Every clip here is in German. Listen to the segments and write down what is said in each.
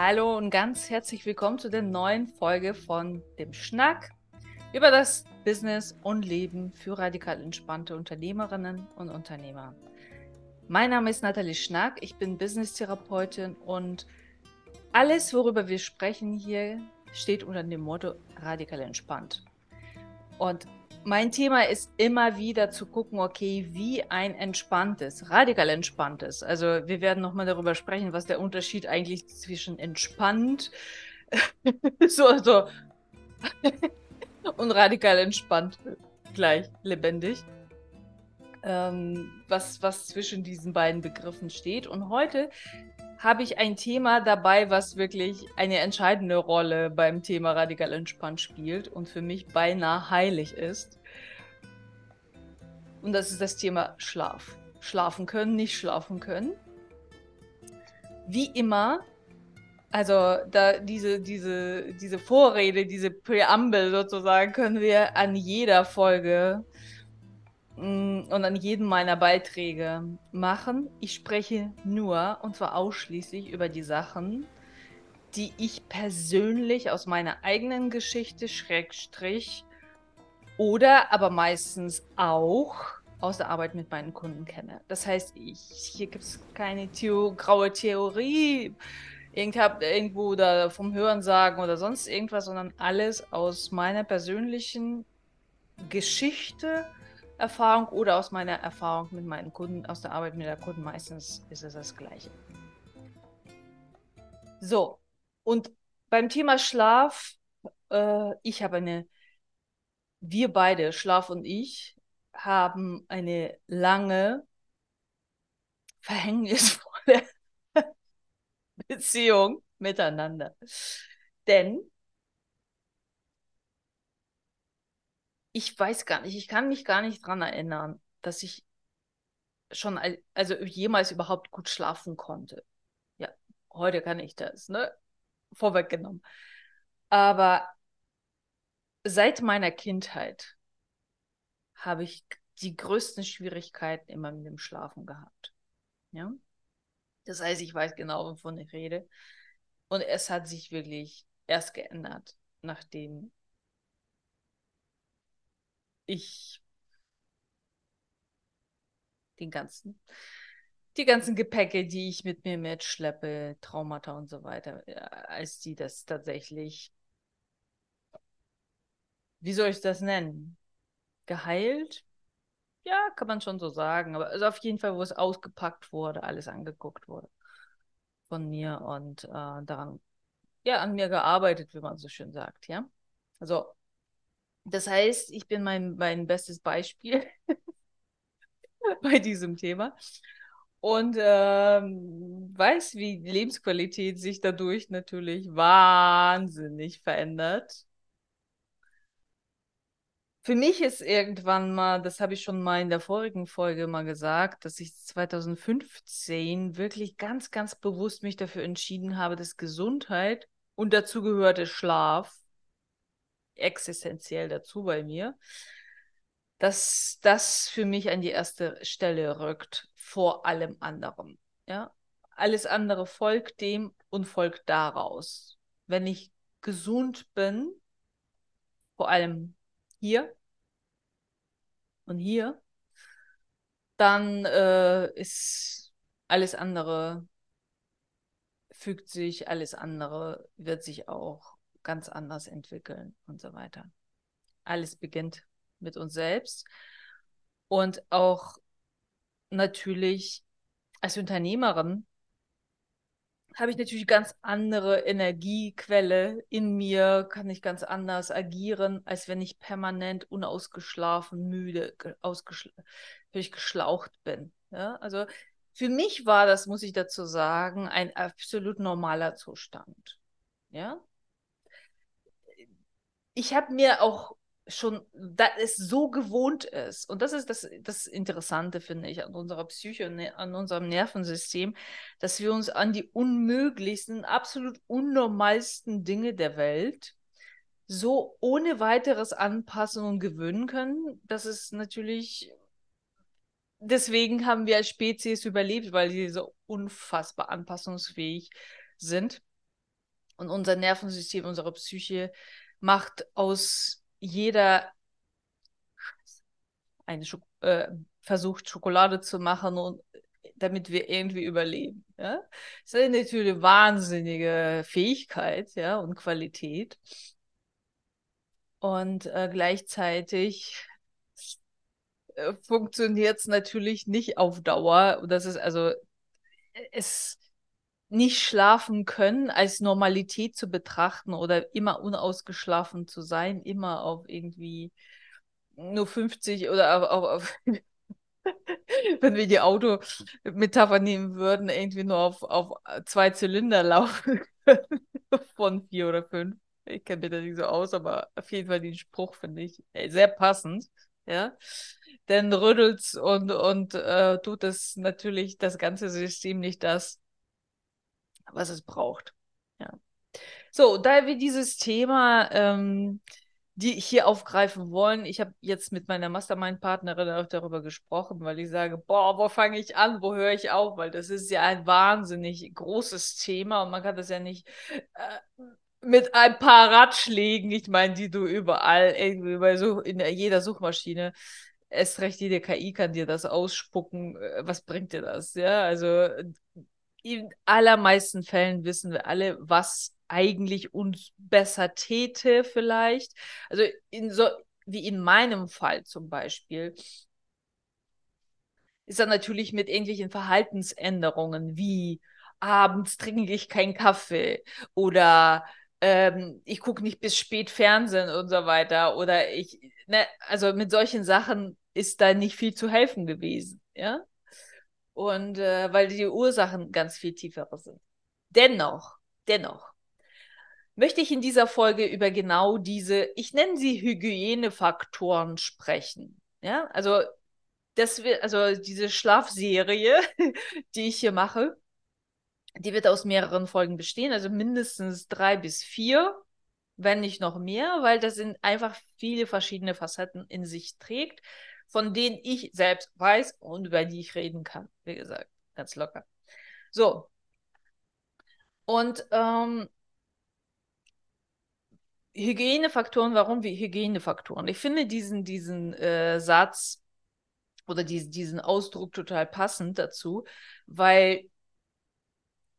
Hallo und ganz herzlich willkommen zu der neuen Folge von dem Schnack über das Business und Leben für radikal entspannte Unternehmerinnen und Unternehmer. Mein Name ist Nathalie Schnack, ich bin Business-Therapeutin und alles, worüber wir sprechen hier, steht unter dem Motto radikal entspannt. Und mein Thema ist immer wieder zu gucken, okay, wie ein entspanntes, radikal entspanntes. Also wir werden nochmal darüber sprechen, was der Unterschied eigentlich zwischen entspannt, so, so und radikal entspannt gleich lebendig. Ähm, was, was zwischen diesen beiden Begriffen steht. Und heute habe ich ein Thema dabei, was wirklich eine entscheidende Rolle beim Thema radikal entspannt spielt und für mich beinahe heilig ist. Und das ist das Thema Schlaf. Schlafen können, nicht schlafen können. Wie immer, also da diese, diese, diese Vorrede, diese Präambel sozusagen, können wir an jeder Folge Mm, und an jedem meiner Beiträge machen. Ich spreche nur und zwar ausschließlich über die Sachen, die ich persönlich aus meiner eigenen Geschichte, Schrägstrich, oder aber meistens auch aus der Arbeit mit meinen Kunden kenne. Das heißt, ich, hier gibt es keine Theo graue Theorie, irgendwo da vom Hören sagen oder sonst irgendwas, sondern alles aus meiner persönlichen Geschichte Erfahrung oder aus meiner Erfahrung mit meinen Kunden, aus der Arbeit mit der Kunden. Meistens ist es das Gleiche. So, und beim Thema Schlaf, äh, ich habe eine, wir beide, Schlaf und ich, haben eine lange, verhängnisvolle Beziehung miteinander. Denn ich weiß gar nicht, ich kann mich gar nicht daran erinnern, dass ich schon, also jemals überhaupt gut schlafen konnte. Ja, heute kann ich das, ne? Vorweggenommen. Aber seit meiner Kindheit habe ich die größten Schwierigkeiten immer mit dem Schlafen gehabt. Ja? Das heißt, ich weiß genau, wovon ich rede. Und es hat sich wirklich erst geändert, nachdem ich den ganzen, die ganzen Gepäcke, die ich mit mir mitschleppe, Traumata und so weiter, als die das tatsächlich, wie soll ich das nennen? Geheilt? Ja, kann man schon so sagen. Aber also auf jeden Fall, wo es ausgepackt wurde, alles angeguckt wurde von mir und äh, daran, ja, an mir gearbeitet, wie man so schön sagt, ja. Also das heißt, ich bin mein, mein bestes Beispiel bei diesem Thema und ähm, weiß, wie Lebensqualität sich dadurch natürlich wahnsinnig verändert. Für mich ist irgendwann mal, das habe ich schon mal in der vorigen Folge mal gesagt, dass ich 2015 wirklich ganz, ganz bewusst mich dafür entschieden habe, dass Gesundheit und dazu gehörte Schlaf existenziell dazu bei mir, dass das für mich an die erste Stelle rückt vor allem anderen. Ja? Alles andere folgt dem und folgt daraus. Wenn ich gesund bin, vor allem hier und hier, dann äh, ist alles andere, fügt sich, alles andere wird sich auch ganz anders entwickeln und so weiter. Alles beginnt mit uns selbst und auch natürlich als Unternehmerin habe ich natürlich ganz andere Energiequelle in mir, kann ich ganz anders agieren, als wenn ich permanent unausgeschlafen, müde, ausgeschl geschlaucht bin. Ja? Also für mich war das, muss ich dazu sagen, ein absolut normaler Zustand. Ja, ich habe mir auch schon, da es so gewohnt ist, und das ist das, das Interessante, finde ich, an unserer Psyche, ne, an unserem Nervensystem, dass wir uns an die unmöglichsten, absolut unnormalsten Dinge der Welt so ohne weiteres anpassen und gewöhnen können. Das ist natürlich, deswegen haben wir als Spezies überlebt, weil sie so unfassbar anpassungsfähig sind. Und unser Nervensystem, unsere Psyche macht aus jeder eine Schok äh, versucht Schokolade zu machen und damit wir irgendwie überleben. Ja? Das ist natürlich eine wahnsinnige Fähigkeit ja, und Qualität. Und äh, gleichzeitig äh, funktioniert es natürlich nicht auf Dauer. Das ist also, es nicht schlafen können als Normalität zu betrachten oder immer unausgeschlafen zu sein, immer auf irgendwie nur 50 oder auf, auf, wenn wir die Autometapher nehmen würden, irgendwie nur auf, auf zwei Zylinder laufen von vier oder fünf. Ich kenne mir das nicht so aus, aber auf jeden Fall den Spruch finde ich sehr passend. Ja, denn rüttelt und, und äh, tut es natürlich das ganze System nicht das, was es braucht. Ja. So, da wir dieses Thema ähm, die hier aufgreifen wollen. Ich habe jetzt mit meiner Mastermind-Partnerin auch darüber gesprochen, weil ich sage, boah, wo fange ich an, wo höre ich auf? Weil das ist ja ein wahnsinnig großes Thema und man kann das ja nicht äh, mit ein paar Ratschlägen, ich meine, die du überall irgendwie bei Such in jeder Suchmaschine erst recht jede KI kann dir das ausspucken. Äh, was bringt dir das? Ja, also in allermeisten Fällen wissen wir alle, was eigentlich uns besser täte vielleicht. Also in so, wie in meinem Fall zum Beispiel, ist er natürlich mit irgendwelchen Verhaltensänderungen wie abends trinke ich keinen Kaffee oder ähm, ich gucke nicht bis spät Fernsehen und so weiter oder ich, ne, also mit solchen Sachen ist da nicht viel zu helfen gewesen, ja. Und äh, weil die Ursachen ganz viel tiefere sind. Dennoch, dennoch möchte ich in dieser Folge über genau diese, ich nenne sie Hygienefaktoren sprechen. Ja, also das wird, also diese Schlafserie, die ich hier mache, die wird aus mehreren Folgen bestehen, also mindestens drei bis vier, wenn nicht noch mehr, weil das sind einfach viele verschiedene Facetten in sich trägt, von denen ich selbst weiß und über die ich reden kann. Wie gesagt, ganz locker. So. Und ähm, Hygienefaktoren, warum wie Hygienefaktoren? Ich finde diesen, diesen äh, Satz oder die, diesen Ausdruck total passend dazu, weil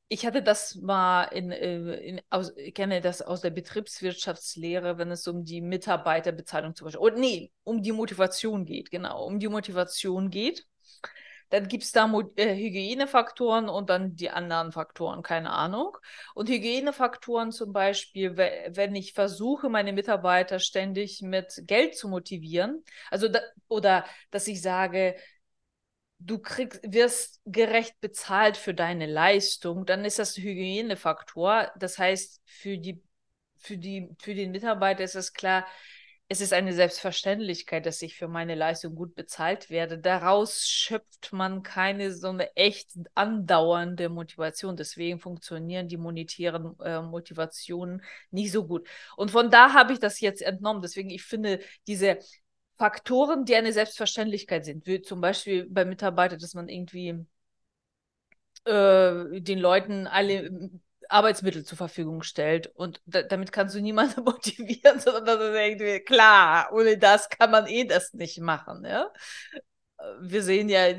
ich hatte das mal in, äh, in aus, ich kenne das aus der Betriebswirtschaftslehre, wenn es um die Mitarbeiterbezahlung zum Beispiel, oder nee, um die Motivation geht, genau, um die Motivation geht. Dann gibt es da äh, Hygienefaktoren und dann die anderen Faktoren, keine Ahnung. Und Hygienefaktoren zum Beispiel, wenn ich versuche, meine Mitarbeiter ständig mit Geld zu motivieren, also da, oder dass ich sage, du kriegst, wirst gerecht bezahlt für deine Leistung, dann ist das Hygienefaktor. Das heißt, für die, für die, für den Mitarbeiter ist es klar, es ist eine Selbstverständlichkeit, dass ich für meine Leistung gut bezahlt werde. Daraus schöpft man keine so eine echt andauernde Motivation. Deswegen funktionieren die monetären äh, Motivationen nicht so gut. Und von da habe ich das jetzt entnommen. Deswegen, ich finde diese Faktoren, die eine Selbstverständlichkeit sind, wie zum Beispiel bei Mitarbeitern, dass man irgendwie äh, den Leuten alle Arbeitsmittel zur Verfügung stellt. Und da, damit kannst du niemanden motivieren, sondern das ist irgendwie klar. Ohne das kann man eh das nicht machen. Ja? Wir sehen ja,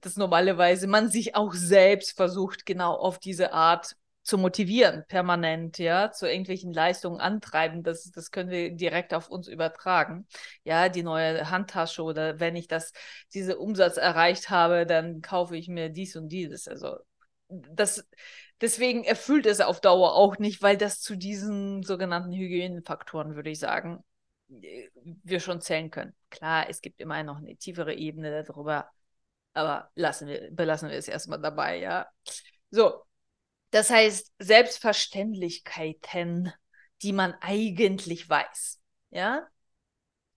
dass normalerweise man sich auch selbst versucht, genau auf diese Art zu motivieren, permanent, ja, zu irgendwelchen Leistungen antreiben. Das, das können wir direkt auf uns übertragen. Ja, die neue Handtasche oder wenn ich das, diese Umsatz erreicht habe, dann kaufe ich mir dies und dieses. Also das, deswegen erfüllt es auf Dauer auch nicht, weil das zu diesen sogenannten Hygienefaktoren, würde ich sagen, äh, wir schon zählen können. Klar, es gibt immer noch eine tiefere Ebene darüber, aber lassen wir, belassen wir es erstmal dabei, ja. So, das heißt Selbstverständlichkeiten, die man eigentlich weiß, ja.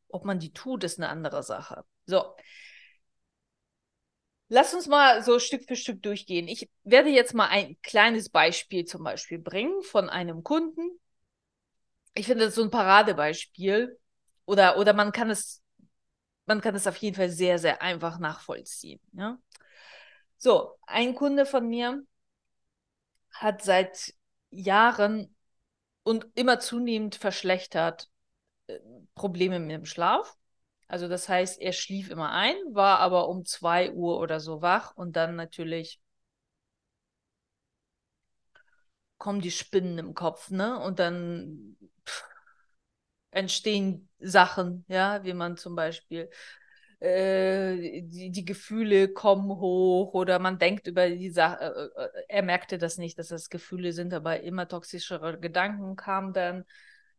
Ob man die tut, ist eine andere Sache. So, Lass uns mal so Stück für Stück durchgehen. Ich werde jetzt mal ein kleines Beispiel zum Beispiel bringen von einem Kunden. Ich finde das so ein Paradebeispiel. Oder, oder man kann es, man kann es auf jeden Fall sehr, sehr einfach nachvollziehen. Ja? So, ein Kunde von mir hat seit Jahren und immer zunehmend verschlechtert äh, Probleme mit dem Schlaf. Also das heißt, er schlief immer ein, war aber um zwei Uhr oder so wach und dann natürlich kommen die Spinnen im Kopf, ne? Und dann pff, entstehen Sachen, ja, wie man zum Beispiel äh, die, die, Gefühle kommen hoch oder man denkt über die Sache, äh, äh, er merkte das nicht, dass das Gefühle sind, aber immer toxischere Gedanken kamen dann,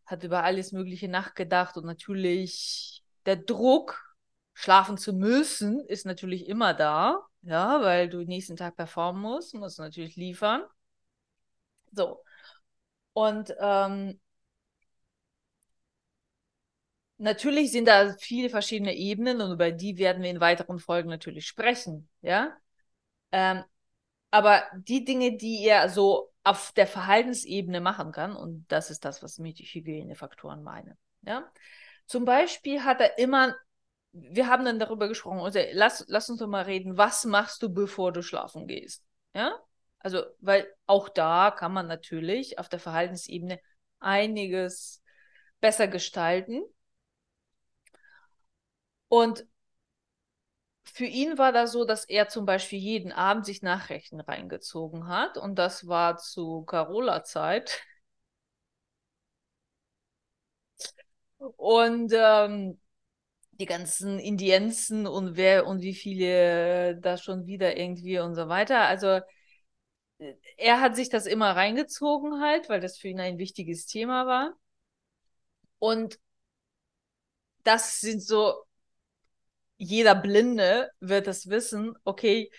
hat über alles Mögliche nachgedacht und natürlich der Druck, schlafen zu müssen, ist natürlich immer da, ja, weil du nächsten Tag performen musst, musst natürlich liefern. So. Und ähm, natürlich sind da viele verschiedene Ebenen und über die werden wir in weiteren Folgen natürlich sprechen, ja. Ähm, aber die Dinge, die er so auf der Verhaltensebene machen kann, und das ist das, was mit Hygienefaktoren meine, ja. Zum Beispiel hat er immer, wir haben dann darüber gesprochen, also lass, lass uns doch mal reden, was machst du, bevor du schlafen gehst, ja. Also, weil auch da kann man natürlich auf der Verhaltensebene einiges besser gestalten. Und für ihn war das so, dass er zum Beispiel jeden Abend sich Nachrichten reingezogen hat. Und das war zu Carola-Zeit. Und ähm, die ganzen Indienzen und wer und wie viele da schon wieder irgendwie und so weiter. Also er hat sich das immer reingezogen halt, weil das für ihn ein wichtiges Thema war. Und das sind so, jeder Blinde wird das wissen, okay,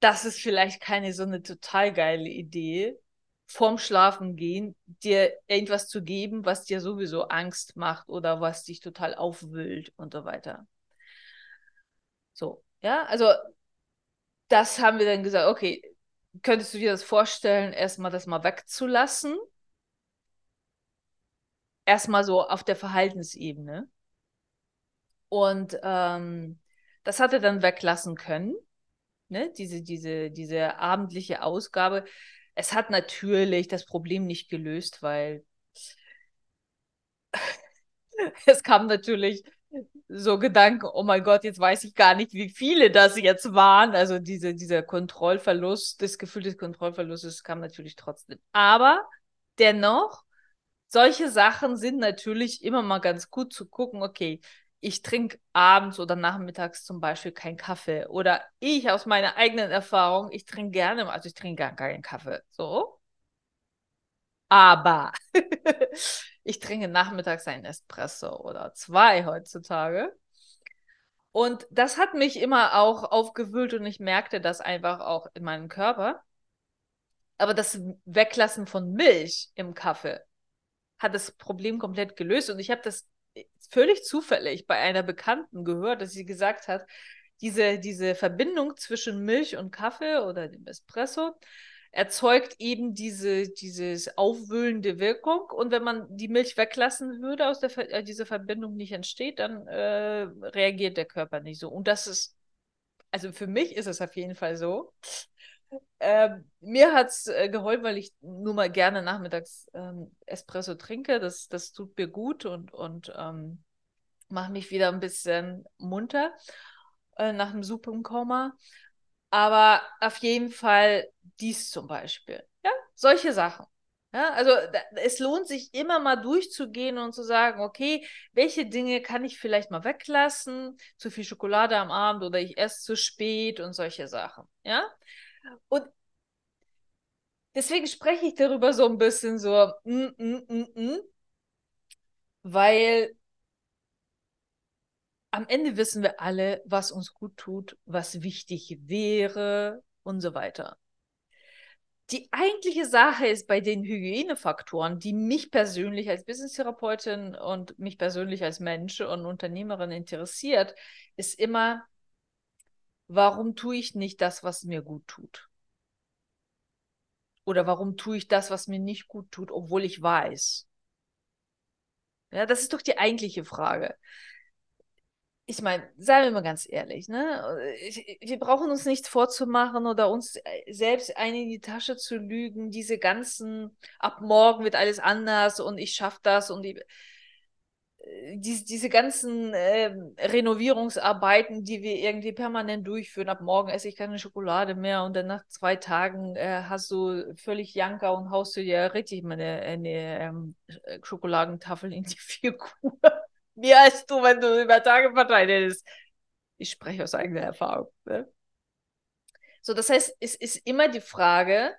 das ist vielleicht keine so eine total geile Idee, vorm Schlafen gehen, dir irgendwas zu geben, was dir sowieso Angst macht oder was dich total aufwühlt und so weiter. So, ja, also das haben wir dann gesagt, okay, könntest du dir das vorstellen, erstmal das mal wegzulassen? Erstmal so auf der Verhaltensebene. Und ähm, das hat er dann weglassen können. Ne? Diese, diese, diese abendliche Ausgabe. Es hat natürlich das Problem nicht gelöst, weil es kam natürlich so Gedanken, oh mein Gott, jetzt weiß ich gar nicht, wie viele das jetzt waren. Also diese, dieser Kontrollverlust, das Gefühl des Kontrollverlustes kam natürlich trotzdem. Aber dennoch, solche Sachen sind natürlich immer mal ganz gut zu gucken, okay, ich trinke abends oder nachmittags zum Beispiel keinen Kaffee. Oder ich aus meiner eigenen Erfahrung, ich trinke gerne, also ich trinke gar keinen Kaffee. So. Aber ich trinke nachmittags einen Espresso oder zwei heutzutage. Und das hat mich immer auch aufgewühlt und ich merkte das einfach auch in meinem Körper. Aber das Weglassen von Milch im Kaffee hat das Problem komplett gelöst. Und ich habe das völlig zufällig bei einer Bekannten gehört, dass sie gesagt hat, diese, diese Verbindung zwischen Milch und Kaffee oder dem Espresso erzeugt eben diese dieses aufwühlende Wirkung. Und wenn man die Milch weglassen würde, aus der äh, diese Verbindung nicht entsteht, dann äh, reagiert der Körper nicht so. Und das ist, also für mich ist es auf jeden Fall so. Ähm, mir hat es äh, geholfen, weil ich nur mal gerne nachmittags ähm, Espresso trinke. Das, das tut mir gut und, und ähm, macht mich wieder ein bisschen munter äh, nach einem Suppenkoma. Aber auf jeden Fall dies zum Beispiel. Ja, solche Sachen. Ja, also da, es lohnt sich immer mal durchzugehen und zu sagen, okay, welche Dinge kann ich vielleicht mal weglassen? Zu viel Schokolade am Abend oder ich esse zu spät und solche Sachen. Ja. Und deswegen spreche ich darüber so ein bisschen so, mm, mm, mm, mm weil am Ende wissen wir alle, was uns gut tut, was wichtig wäre und so weiter. Die eigentliche Sache ist bei den Hygienefaktoren, die mich persönlich als Business-Therapeutin und mich persönlich als Mensch und Unternehmerin interessiert, ist immer, warum tue ich nicht das, was mir gut tut? Oder warum tue ich das, was mir nicht gut tut, obwohl ich weiß? Ja, das ist doch die eigentliche Frage ich meine, seien wir mal ganz ehrlich, ne? Wir brauchen uns nichts vorzumachen oder uns äh, selbst eine in die Tasche zu lügen. Diese ganzen, ab morgen wird alles anders und ich schaffe das und die, äh, diese, diese ganzen äh, Renovierungsarbeiten, die wir irgendwie permanent durchführen. Ab morgen esse ich keine Schokolade mehr und dann nach zwei Tagen äh, hast du völlig Janka und haust du dir richtig meine eine, ähm, Schokoladentafel in die Figur mehr als du, wenn du über Tage verteilt hättest. Ich spreche aus eigener Erfahrung. Ne? So, das heißt, es ist immer die Frage,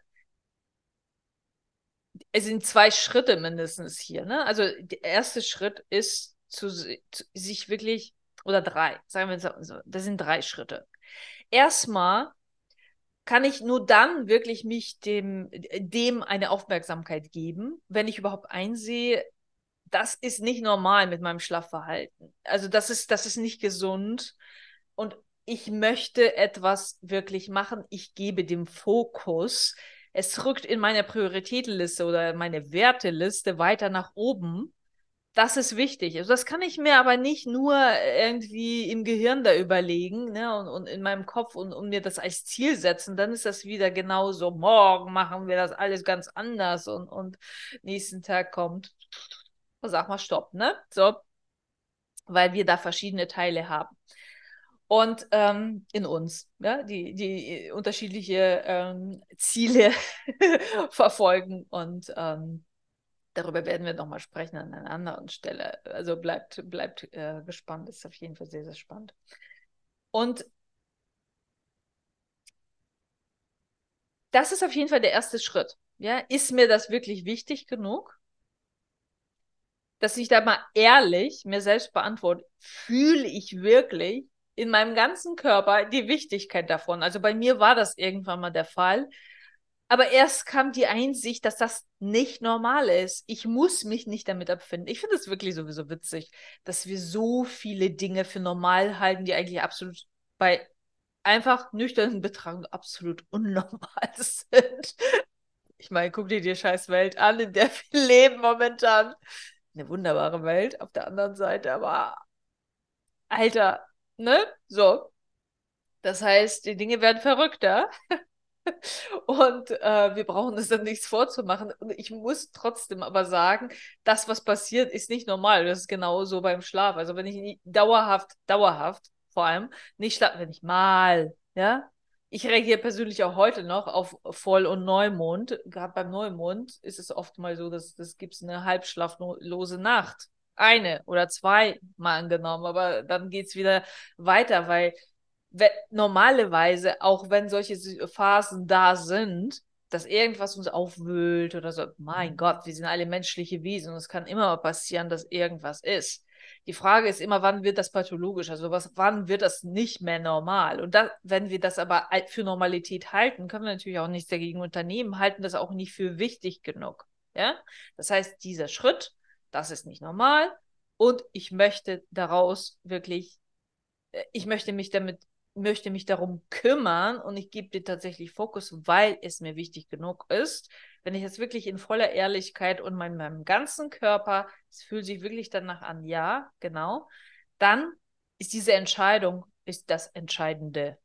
es sind zwei Schritte mindestens hier. Ne? Also der erste Schritt ist zu, zu sich wirklich, oder drei, sagen wir so, das sind drei Schritte. Erstmal kann ich nur dann wirklich mich dem, dem eine Aufmerksamkeit geben, wenn ich überhaupt einsehe, das ist nicht normal mit meinem Schlafverhalten. Also das ist, das ist nicht gesund. Und ich möchte etwas wirklich machen. Ich gebe dem Fokus. Es rückt in meiner Prioritätenliste oder meine Werteliste weiter nach oben. Das ist wichtig. Also das kann ich mir aber nicht nur irgendwie im Gehirn da überlegen ne, und, und in meinem Kopf und, und mir das als Ziel setzen. Dann ist das wieder genauso. Morgen machen wir das alles ganz anders und, und nächsten Tag kommt sag mal Stopp, ne? So, weil wir da verschiedene Teile haben. Und ähm, in uns, ja, die, die unterschiedliche ähm, Ziele verfolgen. Und ähm, darüber werden wir nochmal sprechen an einer anderen Stelle. Also bleibt, bleibt äh, gespannt, ist auf jeden Fall sehr, sehr spannend. Und das ist auf jeden Fall der erste Schritt. Ja, ist mir das wirklich wichtig genug? dass ich da mal ehrlich mir selbst beantworte, fühle ich wirklich in meinem ganzen Körper die Wichtigkeit davon. Also bei mir war das irgendwann mal der Fall. Aber erst kam die Einsicht, dass das nicht normal ist. Ich muss mich nicht damit abfinden. Ich finde es wirklich sowieso witzig, dass wir so viele Dinge für normal halten, die eigentlich absolut bei einfach nüchternen Betragen absolut unnormal sind. Ich meine, guck dir die scheiß Welt an, in der wir leben momentan eine wunderbare Welt auf der anderen Seite, aber Alter, ne? So. Das heißt, die Dinge werden verrückter. Und äh, wir brauchen uns dann nichts vorzumachen. Und ich muss trotzdem aber sagen, das, was passiert, ist nicht normal. Das ist genauso beim Schlaf. Also wenn ich dauerhaft, dauerhaft vor allem nicht schlafe, wenn ich mal, ja, ich reagiere persönlich auch heute noch auf Voll- und Neumond. Gerade beim Neumond ist es oft mal so, dass das gibt eine halbschlaflose Nacht. Eine oder zwei mal angenommen, aber dann geht es wieder weiter, weil normalerweise, auch wenn solche Phasen da sind, dass irgendwas uns aufwühlt oder so, mein Gott, wir sind alle menschliche Wesen und es kann immer passieren, dass irgendwas ist. Die Frage ist immer, wann wird das pathologisch? Also was, wann wird das nicht mehr normal? Und da, wenn wir das aber für Normalität halten, können wir natürlich auch nichts dagegen unternehmen, halten das auch nicht für wichtig genug. Ja? Das heißt, dieser Schritt, das ist nicht normal und ich möchte daraus wirklich, äh, ich möchte mich damit möchte mich darum kümmern und ich gebe dir tatsächlich Fokus, weil es mir wichtig genug ist. Wenn ich jetzt wirklich in voller Ehrlichkeit und mein, meinem ganzen Körper, es fühlt sich wirklich danach an, ja, genau, dann ist diese Entscheidung ist das Entscheidende.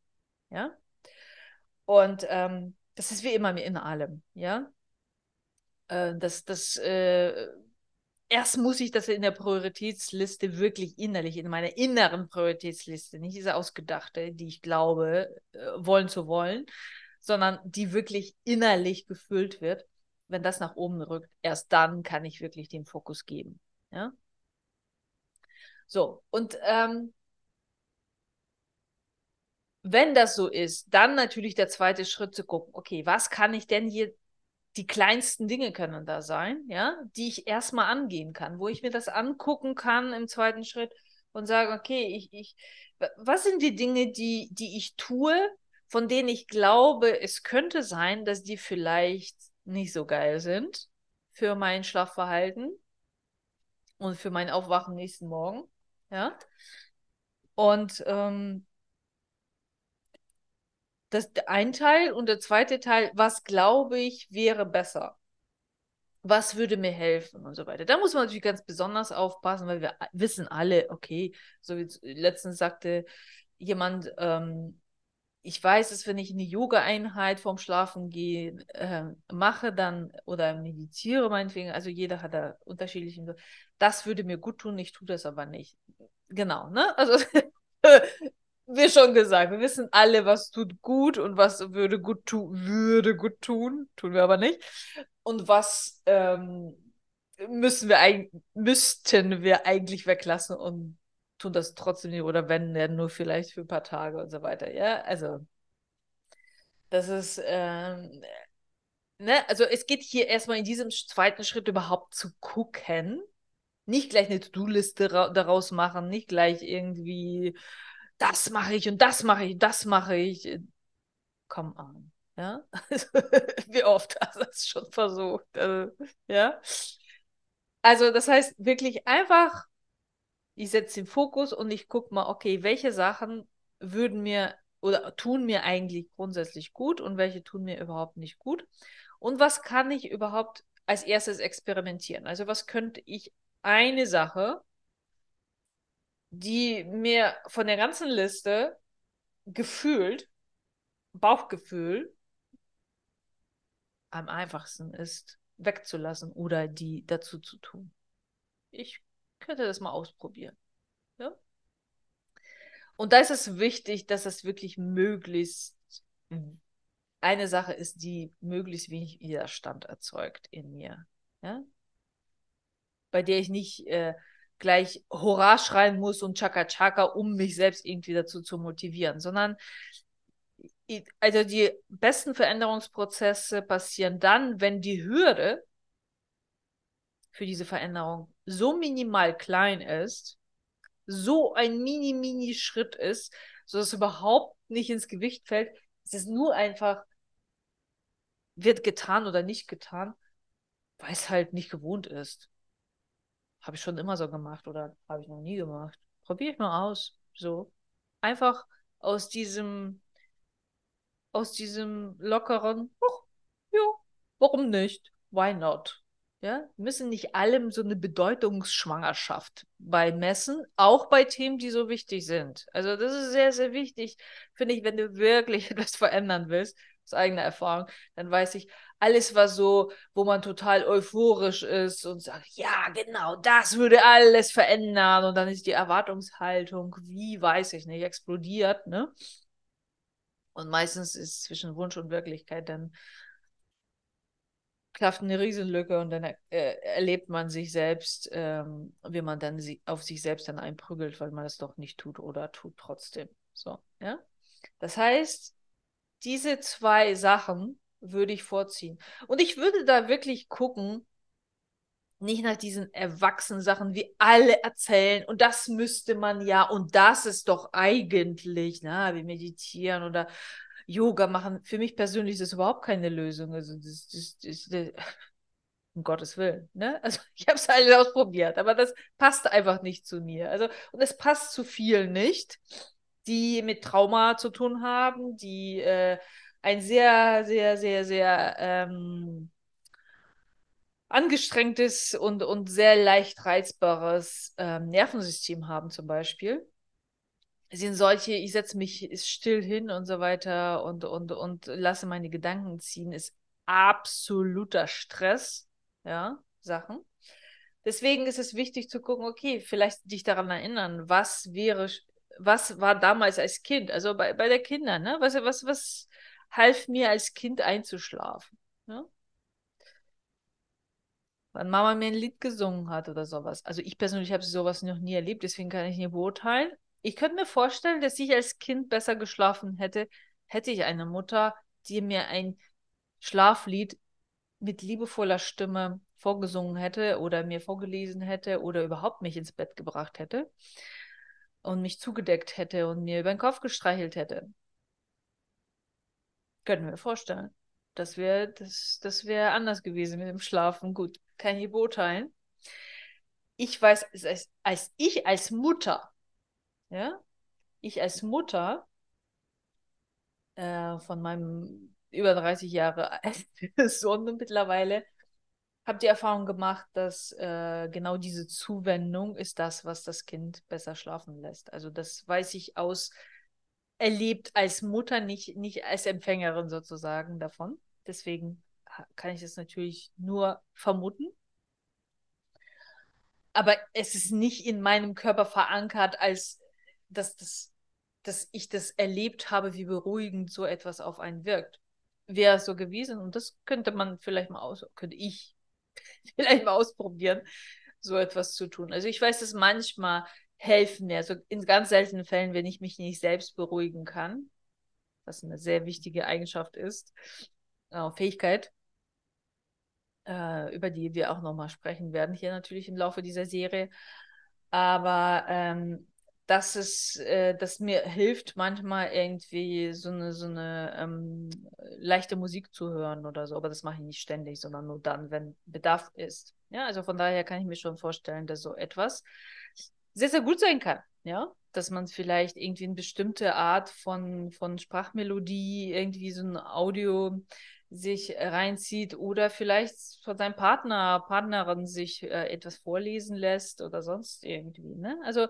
Ja. Und ähm, das ist wie immer in allem, ja. Äh, das, das äh, erst muss ich das in der Prioritätsliste wirklich innerlich, in meiner inneren Prioritätsliste, nicht diese ausgedachte, die ich glaube, äh, wollen zu wollen, sondern die wirklich innerlich gefüllt wird. Wenn das nach oben rückt, erst dann kann ich wirklich den Fokus geben. Ja? So, und ähm, wenn das so ist, dann natürlich der zweite Schritt zu gucken, okay, was kann ich denn hier die kleinsten Dinge können da sein, ja, die ich erstmal angehen kann, wo ich mir das angucken kann im zweiten Schritt und sage, okay, ich, ich, was sind die Dinge, die, die ich tue, von denen ich glaube, es könnte sein, dass die vielleicht nicht so geil sind für mein Schlafverhalten und für mein Aufwachen nächsten Morgen, ja. Und ähm, das ist ein Teil und der zweite Teil, was glaube ich wäre besser? was würde mir helfen und so weiter. Da muss man natürlich ganz besonders aufpassen, weil wir wissen alle, okay, so wie letztens sagte jemand, ähm, ich weiß es, wenn ich eine Yoga-Einheit vorm Schlafen gehen äh, mache, dann oder meditiere meinetwegen, also jeder hat da unterschiedliche, das würde mir gut tun, ich tue das aber nicht. Genau, ne? Also wie schon gesagt, wir wissen alle, was tut gut und was würde gut tun, würde gut tun, tun wir aber nicht. Und was ähm, müssen wir müssten wir eigentlich weglassen und tun das trotzdem nicht oder wenn, dann nur vielleicht für ein paar Tage und so weiter. Ja, also das ist, ähm, ne, also es geht hier erstmal in diesem zweiten Schritt überhaupt zu gucken, nicht gleich eine To-Do-Liste daraus machen, nicht gleich irgendwie, das mache ich und das mache ich, das mache ich. Komm an. Ja, wie oft hast du das schon versucht? Also, ja, also das heißt wirklich einfach ich setze den Fokus und ich gucke mal, okay, welche Sachen würden mir oder tun mir eigentlich grundsätzlich gut und welche tun mir überhaupt nicht gut. Und was kann ich überhaupt als erstes experimentieren? Also was könnte ich eine Sache, die mir von der ganzen Liste gefühlt, Bauchgefühl, am einfachsten ist, wegzulassen oder die dazu zu tun. Ich könnte das mal ausprobieren. Ja? Und da ist es wichtig, dass es wirklich möglichst eine Sache ist, die möglichst wenig Widerstand erzeugt in mir. Ja? Bei der ich nicht äh, gleich Hurra schreien muss und Chaka Chaka, um mich selbst irgendwie dazu zu motivieren, sondern also die besten Veränderungsprozesse passieren dann, wenn die Hürde für diese Veränderung so minimal klein ist, so ein mini, mini Schritt ist, so dass es überhaupt nicht ins Gewicht fällt. Es ist nur einfach, wird getan oder nicht getan, weil es halt nicht gewohnt ist. Habe ich schon immer so gemacht oder habe ich noch nie gemacht. Probiere ich mal aus. So. Einfach aus diesem, aus diesem lockeren, oh, ja, warum nicht? Why not? Ja, müssen nicht allem so eine Bedeutungsschwangerschaft beimessen, auch bei Themen, die so wichtig sind. Also das ist sehr, sehr wichtig, finde ich, wenn du wirklich etwas verändern willst, aus eigener Erfahrung, dann weiß ich, alles was so, wo man total euphorisch ist und sagt, ja, genau, das würde alles verändern und dann ist die Erwartungshaltung, wie weiß ich nicht, explodiert, ne? Und meistens ist zwischen Wunsch und Wirklichkeit dann klafft eine Riesenlücke und dann äh, erlebt man sich selbst, ähm, wie man dann sie auf sich selbst dann einprügelt, weil man es doch nicht tut oder tut trotzdem. So, ja. Das heißt, diese zwei Sachen würde ich vorziehen. Und ich würde da wirklich gucken, nicht nach diesen erwachsenen Sachen, wie alle erzählen, und das müsste man ja, und das ist doch eigentlich, na, wir meditieren oder Yoga machen. Für mich persönlich ist das überhaupt keine Lösung. Also das, das, das, das um Gottes Willen. Ne? Also ich habe es alles ausprobiert, aber das passt einfach nicht zu mir. Also und es passt zu vielen nicht, die mit Trauma zu tun haben, die äh, ein sehr, sehr, sehr, sehr ähm, angestrengtes und, und sehr leicht reizbares ähm, Nervensystem haben zum Beispiel sind solche, ich setze mich still hin und so weiter und, und, und lasse meine Gedanken ziehen, ist absoluter Stress, ja, Sachen. Deswegen ist es wichtig zu gucken, okay, vielleicht dich daran erinnern, was wäre, was war damals als Kind, also bei, bei der Kinder, ne? Was, was, was half mir als Kind einzuschlafen? Ne? Wann Mama mir ein Lied gesungen hat oder sowas. Also ich persönlich habe sowas noch nie erlebt, deswegen kann ich nicht beurteilen ich könnte mir vorstellen, dass ich als Kind besser geschlafen hätte, hätte ich eine Mutter, die mir ein Schlaflied mit liebevoller Stimme vorgesungen hätte oder mir vorgelesen hätte oder überhaupt mich ins Bett gebracht hätte und mich zugedeckt hätte und mir über den Kopf gestreichelt hätte. Können wir vorstellen. Das wäre das, das wär anders gewesen mit dem Schlafen. Gut, kann ich beurteilen. Ich weiß, als, als ich als Mutter ja, ich als Mutter äh, von meinem über 30 Jahre alten Sohn mittlerweile habe die Erfahrung gemacht, dass äh, genau diese Zuwendung ist das, was das Kind besser schlafen lässt. Also das weiß ich aus erlebt als Mutter, nicht, nicht als Empfängerin sozusagen davon. Deswegen kann ich das natürlich nur vermuten. Aber es ist nicht in meinem Körper verankert, als dass, das, dass ich das erlebt habe, wie beruhigend so etwas auf einen wirkt. Wäre so gewesen und das könnte man vielleicht mal aus, könnte ich vielleicht mal ausprobieren, so etwas zu tun. Also ich weiß, dass manchmal helfen mir, also in ganz seltenen Fällen, wenn ich mich nicht selbst beruhigen kann, was eine sehr wichtige Eigenschaft ist, äh, Fähigkeit, äh, über die wir auch nochmal sprechen werden, hier natürlich im Laufe dieser Serie. Aber ähm, dass es, äh, dass mir hilft, manchmal irgendwie so eine, so eine ähm, leichte Musik zu hören oder so. Aber das mache ich nicht ständig, sondern nur dann, wenn Bedarf ist. Ja, also von daher kann ich mir schon vorstellen, dass so etwas sehr, sehr gut sein kann. Ja, dass man vielleicht irgendwie eine bestimmte Art von, von Sprachmelodie, irgendwie so ein Audio sich reinzieht oder vielleicht von seinem Partner, Partnerin sich äh, etwas vorlesen lässt oder sonst irgendwie. Ne? Also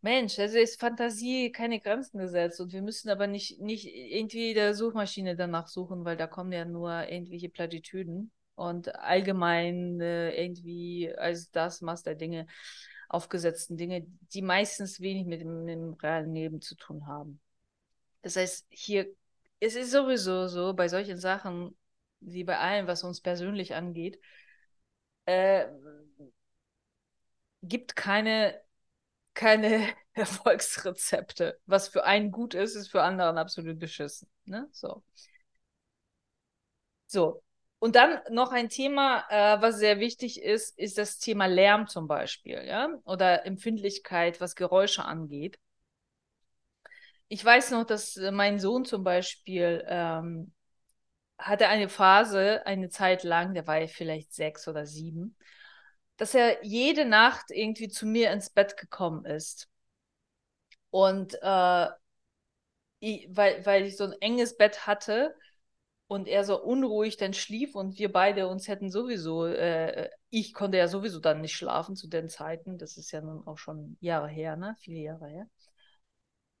Mensch, also ist Fantasie keine Grenzen gesetzt und wir müssen aber nicht, nicht irgendwie der Suchmaschine danach suchen, weil da kommen ja nur irgendwelche Plattitüden und allgemein äh, irgendwie als das Maß der Dinge aufgesetzten Dinge, die meistens wenig mit dem, mit dem realen Leben zu tun haben. Das heißt, hier es ist sowieso so, bei solchen Sachen, wie bei allem, was uns persönlich angeht, äh, gibt keine, keine Erfolgsrezepte. Was für einen gut ist, ist für anderen absolut beschissen. Ne? So. So. Und dann noch ein Thema, äh, was sehr wichtig ist, ist das Thema Lärm zum Beispiel, ja, oder Empfindlichkeit, was Geräusche angeht ich weiß noch, dass äh, mein Sohn zum Beispiel ähm, hatte eine Phase, eine Zeit lang, der war vielleicht sechs oder sieben, dass er jede Nacht irgendwie zu mir ins Bett gekommen ist. Und äh, ich, weil, weil ich so ein enges Bett hatte und er so unruhig dann schlief und wir beide uns hätten sowieso, äh, ich konnte ja sowieso dann nicht schlafen zu den Zeiten, das ist ja nun auch schon Jahre her, ne? Viele Jahre her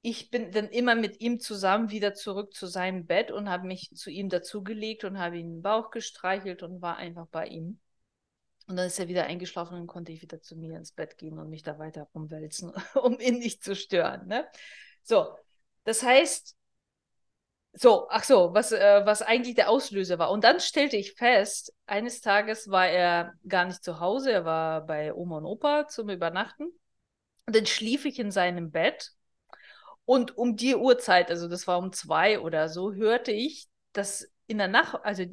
ich bin dann immer mit ihm zusammen wieder zurück zu seinem Bett und habe mich zu ihm dazugelegt und habe ihn den Bauch gestreichelt und war einfach bei ihm. Und dann ist er wieder eingeschlafen und konnte ich wieder zu mir ins Bett gehen und mich da weiter rumwälzen, um ihn nicht zu stören. Ne? So, das heißt, so, ach so, was, äh, was eigentlich der Auslöser war. Und dann stellte ich fest, eines Tages war er gar nicht zu Hause, er war bei Oma und Opa zum Übernachten. Und dann schlief ich in seinem Bett und um die Uhrzeit, also das war um zwei oder so, hörte ich, dass in der Nach also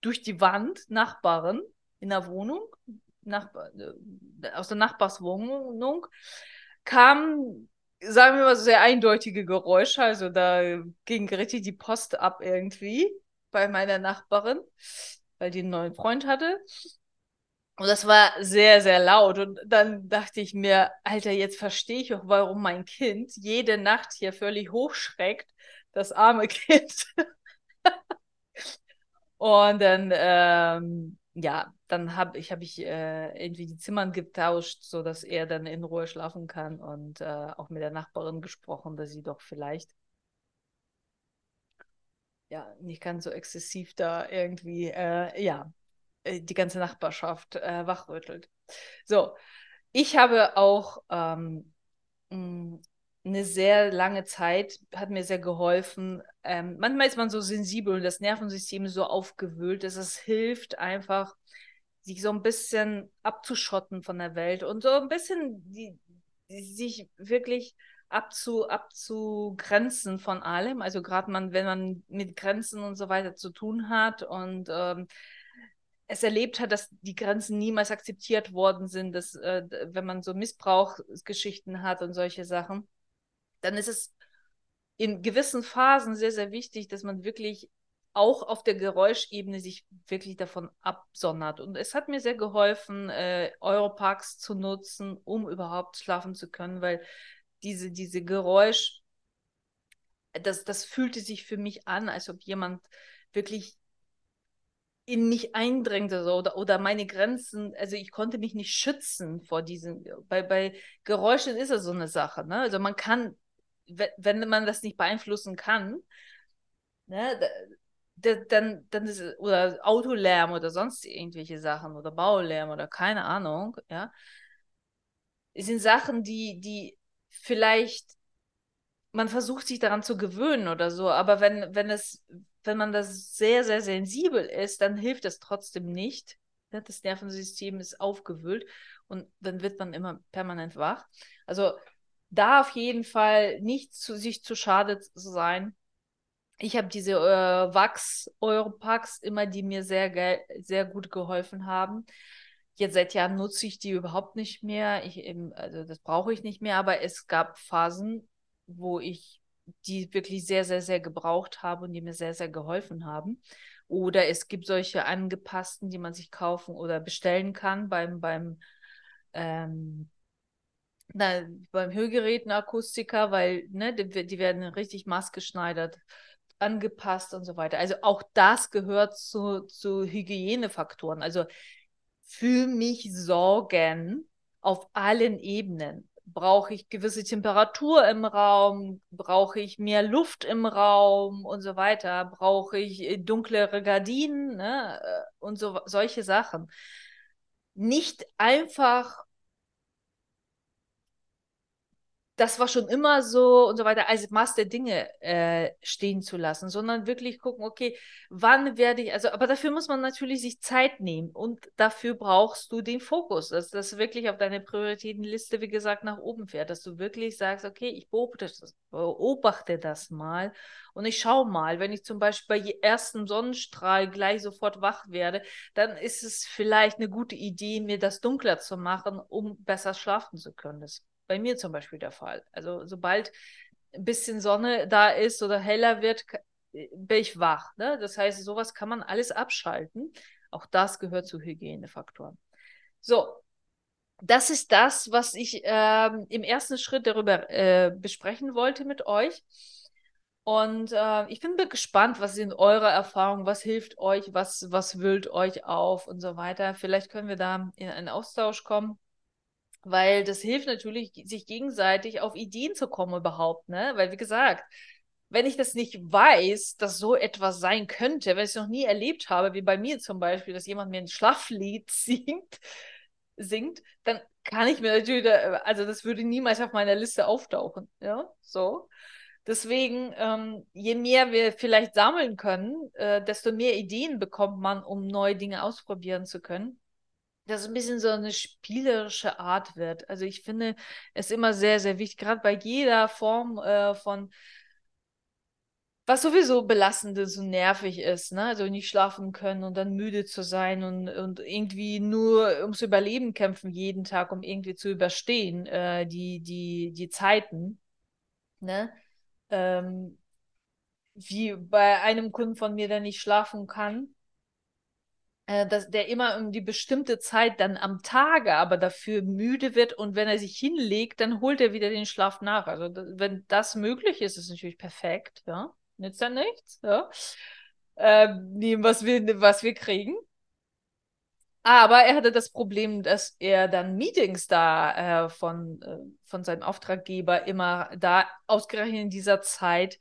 durch die Wand Nachbarn in der Wohnung, Nachbar äh, aus der Nachbarswohnung, kamen, sagen wir mal, sehr eindeutige Geräusche. Also da ging richtig die Post ab irgendwie bei meiner Nachbarin, weil die einen neuen Freund hatte. Und das war sehr, sehr laut. Und dann dachte ich mir, Alter, jetzt verstehe ich auch, warum mein Kind jede Nacht hier völlig hochschreckt. Das arme Kind. und dann, ähm, ja, dann habe ich, hab ich äh, irgendwie die Zimmern getauscht, sodass er dann in Ruhe schlafen kann und äh, auch mit der Nachbarin gesprochen, dass sie doch vielleicht ja nicht ganz so exzessiv da irgendwie, äh, ja, äh, die ganze Nachbarschaft äh, wachrüttelt. So, ich habe auch ähm, eine sehr lange Zeit, hat mir sehr geholfen. Ähm, manchmal ist man so sensibel und das Nervensystem so aufgewühlt, dass es hilft einfach, sich so ein bisschen abzuschotten von der Welt und so ein bisschen die, sich wirklich abzu, abzugrenzen von allem. Also gerade man, wenn man mit Grenzen und so weiter zu tun hat und ähm, es erlebt hat, dass die Grenzen niemals akzeptiert worden sind, dass äh, wenn man so Missbrauchsgeschichten hat und solche Sachen, dann ist es in gewissen Phasen sehr, sehr wichtig, dass man wirklich auch auf der Geräuschebene sich wirklich davon absondert. Und es hat mir sehr geholfen, äh, Europarks zu nutzen, um überhaupt schlafen zu können, weil diese, diese Geräusch, das, das fühlte sich für mich an, als ob jemand wirklich in mich eindrängte so, oder, oder meine Grenzen, also ich konnte mich nicht schützen vor diesen, bei, bei Geräuschen ist es so eine Sache, ne? Also man kann, wenn man das nicht beeinflussen kann, ne, dann, dann ist oder Autolärm oder sonst irgendwelche Sachen oder Baulärm oder keine Ahnung, ja, sind Sachen, die, die vielleicht man versucht sich daran zu gewöhnen oder so, aber wenn, wenn es, wenn man das sehr, sehr sensibel ist, dann hilft es trotzdem nicht. Das Nervensystem ist aufgewühlt und dann wird man immer permanent wach. Also da auf jeden Fall nicht zu sich zu schade zu sein. Ich habe diese äh, Wachs-Europacks immer, die mir sehr, sehr gut geholfen haben. Jetzt seit Jahren nutze ich die überhaupt nicht mehr. Ich eben, also das brauche ich nicht mehr, aber es gab Phasen, wo ich die wirklich sehr, sehr, sehr gebraucht habe und die mir sehr, sehr geholfen haben. Oder es gibt solche angepassten, die man sich kaufen oder bestellen kann beim, beim, ähm, na, beim Hörgerätenakustiker, weil ne, die, die werden richtig maßgeschneidert angepasst und so weiter. Also auch das gehört zu, zu Hygienefaktoren. Also für mich sorgen auf allen Ebenen. Brauche ich gewisse Temperatur im Raum? Brauche ich mehr Luft im Raum und so weiter? Brauche ich äh, dunklere Gardinen ne? Äh, und so solche Sachen? Nicht einfach das war schon immer so und so weiter, als Maß der Dinge äh, stehen zu lassen, sondern wirklich gucken, okay, wann werde ich, also, aber dafür muss man natürlich sich Zeit nehmen und dafür brauchst du den Fokus, dass das wirklich auf deine Prioritätenliste, wie gesagt, nach oben fährt, dass du wirklich sagst, okay, ich beobachte das, beobachte das mal und ich schaue mal, wenn ich zum Beispiel bei ersten Sonnenstrahl gleich sofort wach werde, dann ist es vielleicht eine gute Idee, mir das dunkler zu machen, um besser schlafen zu können. Das bei mir zum Beispiel der Fall. Also sobald ein bisschen Sonne da ist oder heller wird, bin ich wach. Ne? Das heißt, sowas kann man alles abschalten. Auch das gehört zu Hygienefaktoren. So, das ist das, was ich ähm, im ersten Schritt darüber äh, besprechen wollte mit euch. Und äh, ich bin gespannt, was sind eure Erfahrungen, was hilft euch, was, was wühlt euch auf und so weiter. Vielleicht können wir da in einen Austausch kommen weil das hilft natürlich, sich gegenseitig auf Ideen zu kommen überhaupt, ne? Weil wie gesagt, wenn ich das nicht weiß, dass so etwas sein könnte, wenn ich es noch nie erlebt habe, wie bei mir zum Beispiel, dass jemand mir ein Schlaflied singt, singt, dann kann ich mir natürlich, also das würde niemals auf meiner Liste auftauchen, ja, so. Deswegen, ähm, je mehr wir vielleicht sammeln können, äh, desto mehr Ideen bekommt man, um neue Dinge ausprobieren zu können dass es ein bisschen so eine spielerische Art wird. Also ich finde es immer sehr, sehr wichtig, gerade bei jeder Form äh, von was sowieso belastend und nervig ist, ne? Also nicht schlafen können und dann müde zu sein und, und irgendwie nur ums Überleben kämpfen jeden Tag, um irgendwie zu überstehen, äh, die, die, die Zeiten, ne? Ähm, wie bei einem Kunden von mir, der nicht schlafen kann, äh, dass der immer um die bestimmte Zeit dann am Tage aber dafür müde wird und wenn er sich hinlegt, dann holt er wieder den Schlaf nach. Also wenn das möglich ist, ist natürlich perfekt, ja. Nützt ja nichts, ja. Äh, nehmen, was wir, was wir kriegen. Aber er hatte das Problem, dass er dann Meetings da äh, von, äh, von seinem Auftraggeber immer da ausgerechnet in dieser Zeit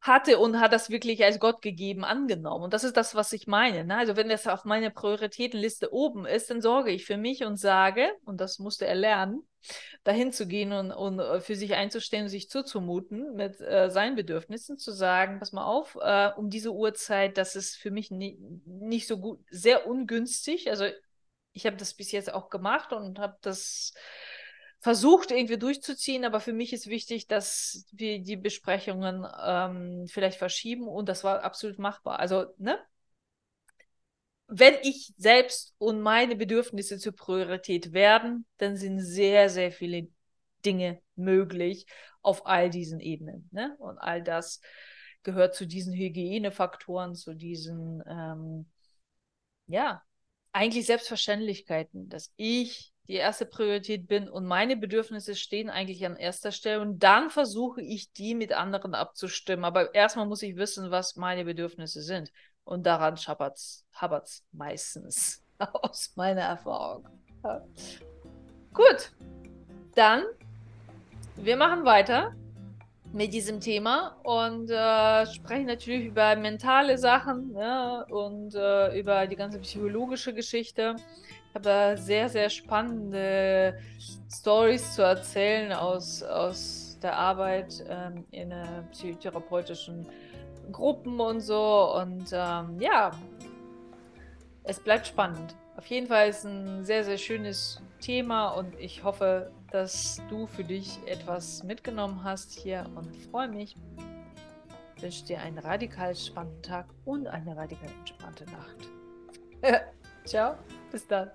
hatte und hat das wirklich als Gott gegeben angenommen. Und das ist das, was ich meine. Ne? Also wenn das auf meiner Prioritätenliste oben ist, dann sorge ich für mich und sage, und das musste er lernen, dahin zu gehen und, und äh, für sich einzustehen und sich zuzumuten mit äh, seinen Bedürfnissen, zu sagen, pass mal auf, äh, um diese Uhrzeit, das ist für mich nie, nicht so gut, sehr ungünstig. Also ich habe das bis jetzt auch gemacht und habe das versucht irgendwie durchzuziehen, aber für mich ist wichtig, dass wir die Besprechungen ähm, vielleicht verschieben und das war absolut machbar. Also, ne? Wenn ich selbst und meine Bedürfnisse zur Priorität werden, dann sind sehr, sehr viele Dinge möglich auf all diesen Ebenen. Ne? Und all das gehört zu diesen Hygienefaktoren, zu diesen, ähm, ja, eigentlich Selbstverständlichkeiten, dass ich die erste Priorität bin und meine Bedürfnisse stehen eigentlich an erster Stelle und dann versuche ich die mit anderen abzustimmen. Aber erstmal muss ich wissen, was meine Bedürfnisse sind. Und daran hapert es meistens, aus meiner Erfahrung. Ja. Gut, dann, wir machen weiter mit diesem Thema und äh, sprechen natürlich über mentale Sachen ja, und äh, über die ganze psychologische Geschichte. Ich habe sehr, sehr spannende Stories zu erzählen aus, aus der Arbeit ähm, in äh, psychotherapeutischen Gruppen und so. Und ähm, ja, es bleibt spannend. Auf jeden Fall ist ein sehr, sehr schönes Thema und ich hoffe, dass du für dich etwas mitgenommen hast hier und freue mich. Ich wünsche dir einen radikal spannenden Tag und eine radikal entspannte Nacht. Ciao, bis dann.